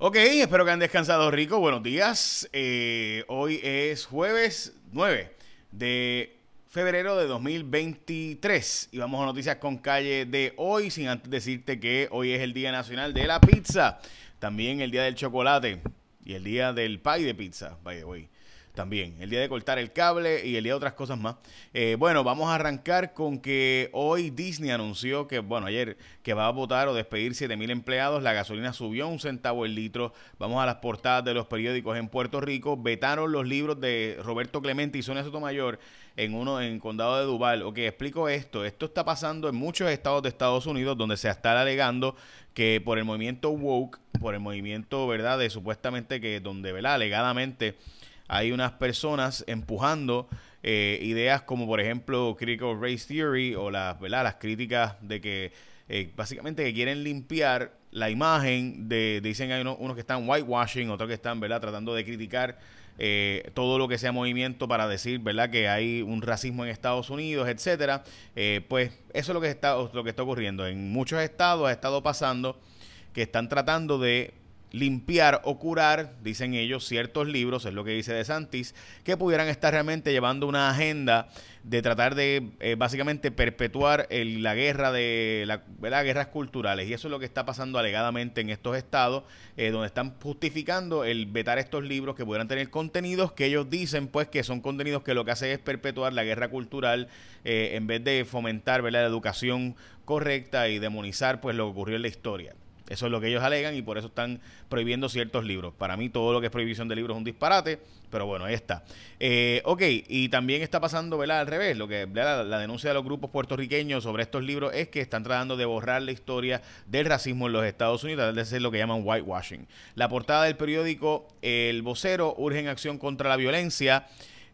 Ok, espero que han descansado rico. Buenos días. Eh, hoy es jueves 9 de febrero de 2023 y vamos a noticias con calle de hoy, sin antes decirte que hoy es el Día Nacional de la Pizza, también el Día del Chocolate y el Día del Pie de Pizza, by the way también. El día de cortar el cable y el día de otras cosas más. Eh, bueno, vamos a arrancar con que hoy Disney anunció que, bueno, ayer, que va a votar o despedir 7 mil empleados. La gasolina subió un centavo el litro. Vamos a las portadas de los periódicos en Puerto Rico. Vetaron los libros de Roberto Clemente y Sonia Sotomayor en uno en condado de Duval. Ok, explico esto. Esto está pasando en muchos estados de Estados Unidos donde se está alegando que por el movimiento woke, por el movimiento, ¿verdad? De supuestamente que donde, ¿verdad? Alegadamente hay unas personas empujando eh, ideas como por ejemplo Critical Race Theory o las, ¿verdad? las críticas de que eh, básicamente que quieren limpiar la imagen de, dicen hay unos, que están whitewashing, otros que están ¿verdad? tratando de criticar eh, todo lo que sea movimiento para decir verdad que hay un racismo en Estados Unidos, etcétera. pues eso es lo que está lo que está ocurriendo en muchos estados ha estado pasando que están tratando de limpiar o curar, dicen ellos, ciertos libros, es lo que dice De Santis, que pudieran estar realmente llevando una agenda de tratar de eh, básicamente perpetuar la guerra de las guerras culturales. Y eso es lo que está pasando alegadamente en estos estados, eh, donde están justificando el vetar estos libros que pudieran tener contenidos que ellos dicen pues que son contenidos que lo que hace es perpetuar la guerra cultural eh, en vez de fomentar la educación correcta y demonizar pues lo que ocurrió en la historia. Eso es lo que ellos alegan y por eso están prohibiendo ciertos libros. Para mí todo lo que es prohibición de libros es un disparate, pero bueno, ahí está. Eh, ok, y también está pasando, ¿verdad? Al revés, lo que la, la, denuncia de los grupos puertorriqueños sobre estos libros es que están tratando de borrar la historia del racismo en los Estados Unidos, ser lo que llaman whitewashing. La portada del periódico El Vocero urge en acción contra la violencia.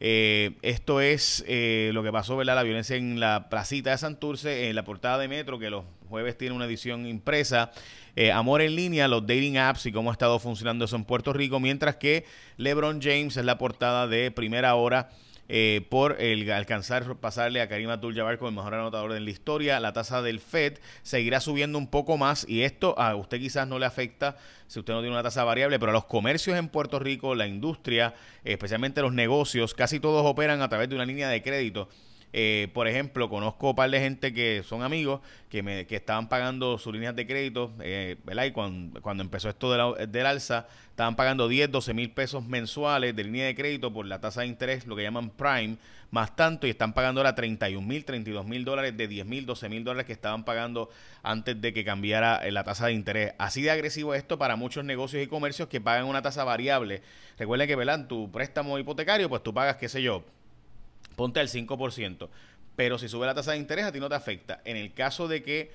Eh, esto es eh, lo que pasó, ¿verdad? La violencia en la placita de Santurce, en la portada de Metro, que los jueves tiene una edición impresa. Eh, amor en línea, los dating apps y cómo ha estado funcionando eso en Puerto Rico, mientras que LeBron James es la portada de primera hora eh, por el alcanzar pasarle a Karim Abdul-Jabbar como el mejor anotador de la historia. La tasa del Fed seguirá subiendo un poco más y esto a usted quizás no le afecta si usted no tiene una tasa variable, pero a los comercios en Puerto Rico, la industria, especialmente los negocios, casi todos operan a través de una línea de crédito eh, por ejemplo, conozco un par de gente que son amigos que, me, que estaban pagando sus líneas de crédito, eh, ¿verdad? Y cuando, cuando empezó esto de del alza, estaban pagando 10, 12 mil pesos mensuales de línea de crédito por la tasa de interés, lo que llaman prime, más tanto, y están pagando ahora 31 mil, 32 mil dólares de 10 mil, 12 mil dólares que estaban pagando antes de que cambiara eh, la tasa de interés. Así de agresivo esto para muchos negocios y comercios que pagan una tasa variable. Recuerden que, ¿verdad? Tu préstamo hipotecario, pues tú pagas, qué sé yo, ponte al 5%. Pero si sube la tasa de interés, a ti no te afecta. En el caso de que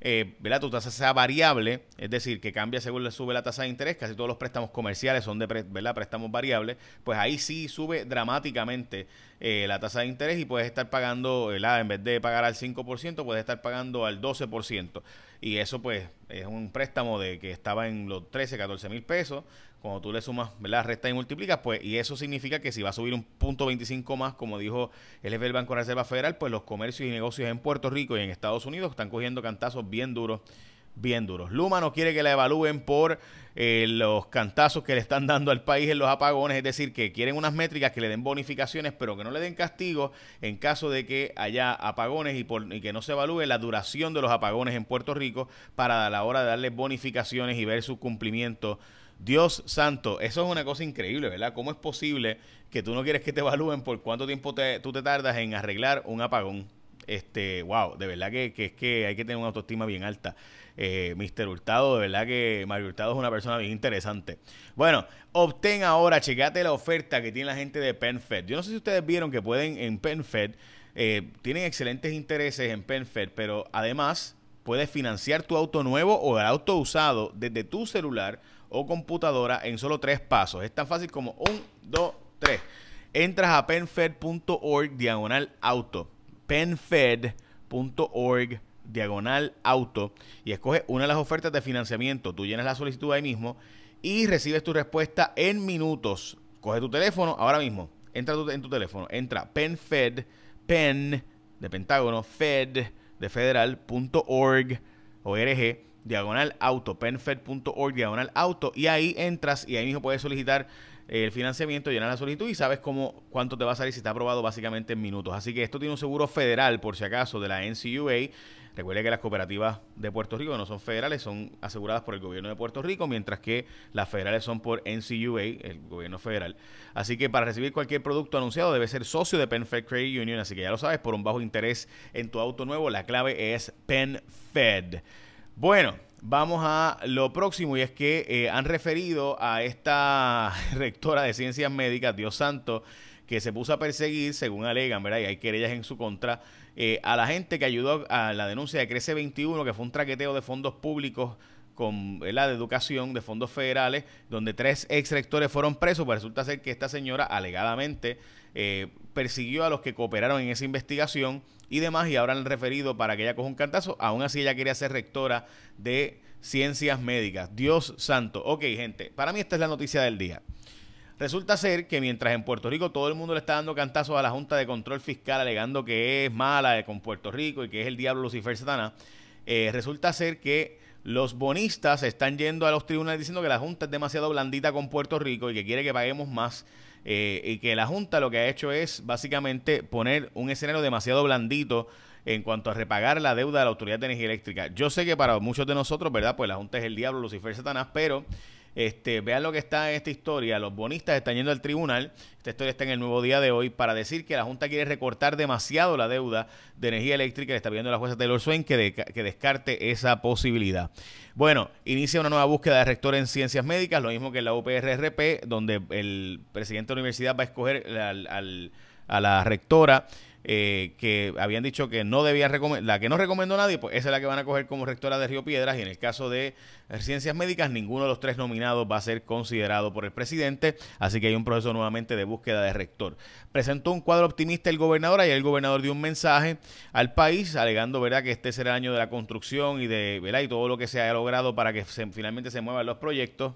eh, tu tasa sea variable, es decir, que cambia según le sube la tasa de interés, casi todos los préstamos comerciales son de ¿verdad? préstamos variables, pues ahí sí sube dramáticamente eh, la tasa de interés y puedes estar pagando, ¿verdad? en vez de pagar al 5%, puedes estar pagando al 12%. Y eso pues es un préstamo de que estaba en los 13, 14 mil pesos. Cuando tú le sumas, ¿verdad? Resta y multiplicas, pues, y eso significa que si va a subir un punto 25 más, como dijo el jefe del Banco de Reserva Federal, pues los comercios y negocios en Puerto Rico y en Estados Unidos están cogiendo cantazos bien duros bien duros. Luma no quiere que la evalúen por eh, los cantazos que le están dando al país en los apagones, es decir, que quieren unas métricas que le den bonificaciones, pero que no le den castigo en caso de que haya apagones y, por, y que no se evalúe la duración de los apagones en Puerto Rico para a la hora de darle bonificaciones y ver su cumplimiento. Dios santo, eso es una cosa increíble, ¿verdad? ¿Cómo es posible que tú no quieres que te evalúen por cuánto tiempo tú te tardas en arreglar un apagón? Este, wow, de verdad que, que es que hay que tener una autoestima bien alta eh, Mr. Hurtado. De verdad que Mario Hurtado es una persona bien interesante. Bueno, obtén ahora, checate la oferta que tiene la gente de PenFed. Yo no sé si ustedes vieron que pueden en PenFed, eh, tienen excelentes intereses en PenFed, pero además puedes financiar tu auto nuevo o el auto usado desde tu celular o computadora en solo tres pasos. Es tan fácil como un, dos, tres. Entras a penfed.org diagonal auto. penfed.org diagonal auto y escoge una de las ofertas de financiamiento. Tú llenas la solicitud ahí mismo y recibes tu respuesta en minutos. Coge tu teléfono ahora mismo. Entra en tu teléfono. Entra penfed, pen de Pentágono, fed de federal.org, org diagonal auto, penfed.org, diagonal auto, y ahí entras y ahí mismo puedes solicitar el financiamiento, llenar la solicitud y sabes cómo cuánto te va a salir si está aprobado básicamente en minutos. Así que esto tiene un seguro federal, por si acaso, de la NCUA. Recuerde que las cooperativas de Puerto Rico no son federales, son aseguradas por el gobierno de Puerto Rico, mientras que las federales son por NCUA, el gobierno federal. Así que para recibir cualquier producto anunciado debe ser socio de PenFed Credit Union, así que ya lo sabes, por un bajo interés en tu auto nuevo, la clave es PenFed. Bueno, vamos a lo próximo y es que eh, han referido a esta rectora de ciencias médicas, Dios santo, que se puso a perseguir, según alegan, ¿verdad? Y hay querellas en su contra, eh, a la gente que ayudó a la denuncia de Crece 21, que fue un traqueteo de fondos públicos con la de educación de fondos federales, donde tres ex rectores fueron presos, pues resulta ser que esta señora alegadamente eh, persiguió a los que cooperaron en esa investigación y demás, y ahora han referido para que ella coja un cantazo, aún así ella quería ser rectora de ciencias médicas. Dios santo. Ok, gente, para mí esta es la noticia del día. Resulta ser que mientras en Puerto Rico todo el mundo le está dando cantazos a la Junta de Control Fiscal alegando que es mala con Puerto Rico y que es el diablo Lucifer Satanás, eh, resulta ser que los bonistas están yendo a los tribunales diciendo que la Junta es demasiado blandita con Puerto Rico y que quiere que paguemos más. Eh, y que la Junta lo que ha hecho es básicamente poner un escenario demasiado blandito en cuanto a repagar la deuda de la Autoridad de Energía Eléctrica. Yo sé que para muchos de nosotros, ¿verdad? Pues la Junta es el diablo, Lucifer Satanás, pero este, vean lo que está en esta historia. Los bonistas están yendo al tribunal. Esta historia está en el nuevo día de hoy para decir que la Junta quiere recortar demasiado la deuda de energía eléctrica. Le está pidiendo a la jueza Taylor Swain que, que descarte esa posibilidad. Bueno, inicia una nueva búsqueda de rector en ciencias médicas, lo mismo que en la UPRRP, donde el presidente de la universidad va a escoger a la rectora eh, que habían dicho que no debía recomendar, la que no recomendó nadie, pues esa es la que van a coger como rectora de Río Piedras y en el caso de ciencias médicas ninguno de los tres nominados va a ser considerado por el presidente, así que hay un proceso nuevamente de búsqueda de rector. Presentó un cuadro optimista el gobernador, y el gobernador dio un mensaje al país alegando, ¿verdad?, que este será el año de la construcción y de, ¿verdad?, y todo lo que se haya logrado para que finalmente se muevan los proyectos.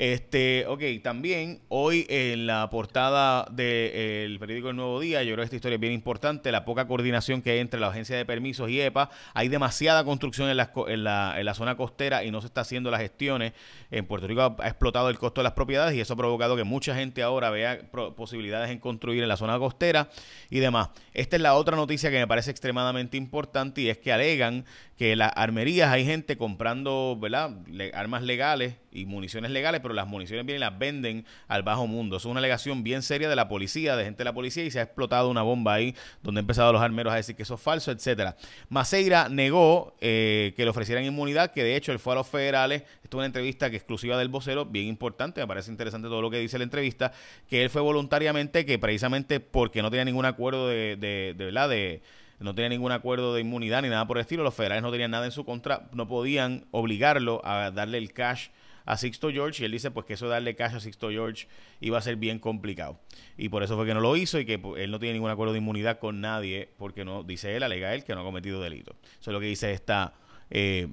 Este, ok, también hoy en la portada del periódico El Nuevo Día, yo creo que esta historia es bien importante, la poca coordinación que hay entre la agencia de permisos y EPA. Hay demasiada construcción en la zona costera y no se está haciendo las gestiones. En Puerto Rico ha, explotado el costo de las propiedades y eso ha provocado que mucha gente ahora vea posibilidades en construir en la zona costera y demás. Esta es la otra noticia que me parece extremadamente importante y es que alegan que las armerías hay gente comprando ¿verdad? armas legales y municiones legales, pero las municiones vienen y las venden al bajo mundo. Es una alegación bien seria de la policía, de gente de la policía, y se ha explotado una bomba ahí donde han empezado los armeros a decir que eso es falso, etcétera. Maceira negó eh, que le ofrecieran inmunidad, que de hecho él fue a los federales, esto es una entrevista que exclusiva del vocero, bien importante, me parece interesante todo lo que dice la entrevista, que él fue voluntariamente, que precisamente porque no tenía ningún acuerdo de, de, de verdad, de no tenía ningún acuerdo de inmunidad ni nada por el estilo, los federales no tenían nada en su contra, no podían obligarlo a darle el cash a Sixto George y él dice pues que eso de darle cash a Sixto George iba a ser bien complicado. Y por eso fue que no lo hizo y que pues, él no tiene ningún acuerdo de inmunidad con nadie porque no dice él alega él que no ha cometido delito. Eso es lo que dice esta eh,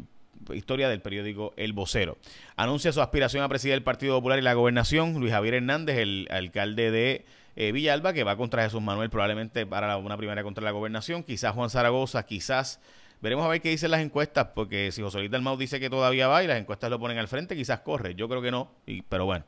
historia del periódico El Vocero. Anuncia su aspiración a presidir el Partido Popular y la gobernación. Luis Javier Hernández el alcalde de eh, Villalba que va contra Jesús Manuel probablemente para una primaria contra la gobernación quizás Juan Zaragoza quizás Veremos a ver qué dicen las encuestas, porque si José Luis Dalmau dice que todavía va y las encuestas lo ponen al frente, quizás corre. Yo creo que no, y, pero bueno.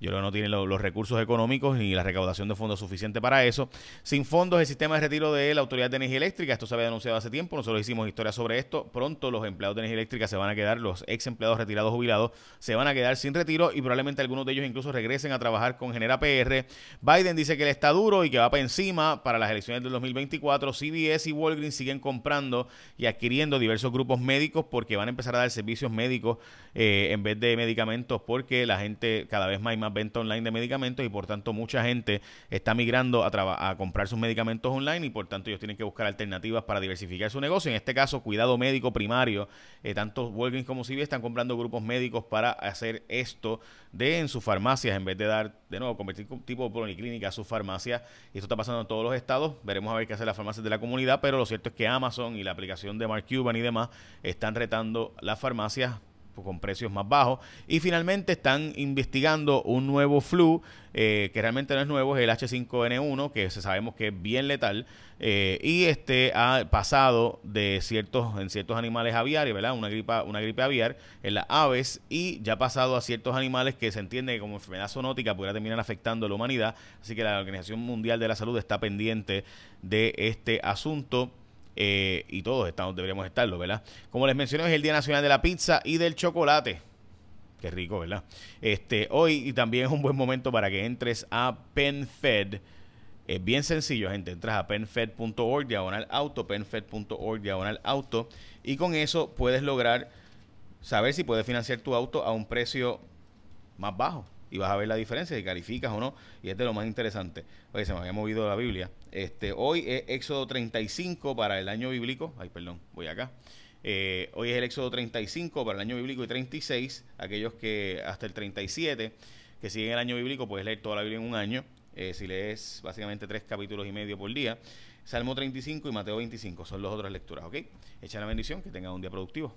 Yo creo que no tiene los recursos económicos ni la recaudación de fondos suficiente para eso. Sin fondos, el sistema de retiro de la Autoridad de Energía Eléctrica, esto se había anunciado hace tiempo, nosotros hicimos historia sobre esto. Pronto los empleados de energía eléctrica se van a quedar, los ex empleados retirados jubilados se van a quedar sin retiro y probablemente algunos de ellos incluso regresen a trabajar con Genera PR. Biden dice que él está duro y que va para encima para las elecciones del 2024. CBS y Walgreens siguen comprando y adquiriendo diversos grupos médicos porque van a empezar a dar servicios médicos eh, en vez de medicamentos porque la gente cada vez más y más venta online de medicamentos y por tanto mucha gente está migrando a, a comprar sus medicamentos online y por tanto ellos tienen que buscar alternativas para diversificar su negocio. En este caso, cuidado médico primario, eh, tanto Walgreens como CVS están comprando grupos médicos para hacer esto de en sus farmacias en vez de dar, de nuevo, convertir tipo de policlínica a sus farmacias. Y esto está pasando en todos los estados. Veremos a ver qué hacen las farmacias de la comunidad, pero lo cierto es que Amazon y la aplicación de Mark Cuban y demás están retando las farmacias con precios más bajos. Y finalmente están investigando un nuevo flu, eh, que realmente no es nuevo, es el H5N1, que sabemos que es bien letal. Eh, y este ha pasado de ciertos, en ciertos animales aviarios, ¿verdad? Una gripe, una gripe aviar en las aves y ya ha pasado a ciertos animales que se entiende que como enfermedad zoonótica pudiera terminar afectando a la humanidad. Así que la Organización Mundial de la Salud está pendiente de este asunto. Eh, y todos estamos, deberíamos estarlo, ¿verdad? Como les mencioné, es el Día Nacional de la Pizza y del Chocolate. Qué rico, ¿verdad? Este, hoy y también es un buen momento para que entres a PenFed es bien sencillo, gente. Entras a penfed.org, diagonal auto, penfed.org, diagonal auto. Y con eso puedes lograr saber si puedes financiar tu auto a un precio más bajo. Y vas a ver la diferencia, si calificas o no. Y es de lo más interesante. Oye, se me había movido la Biblia. Este, hoy es Éxodo 35 para el año bíblico. Ay, perdón, voy acá. Eh, hoy es el Éxodo 35 para el año bíblico y 36. Aquellos que hasta el 37 que siguen el año bíblico, puedes leer toda la Biblia en un año. Eh, si lees básicamente tres capítulos y medio por día. Salmo 35 y Mateo 25 son las otras lecturas, ¿ok? Echa la bendición, que tengan un día productivo.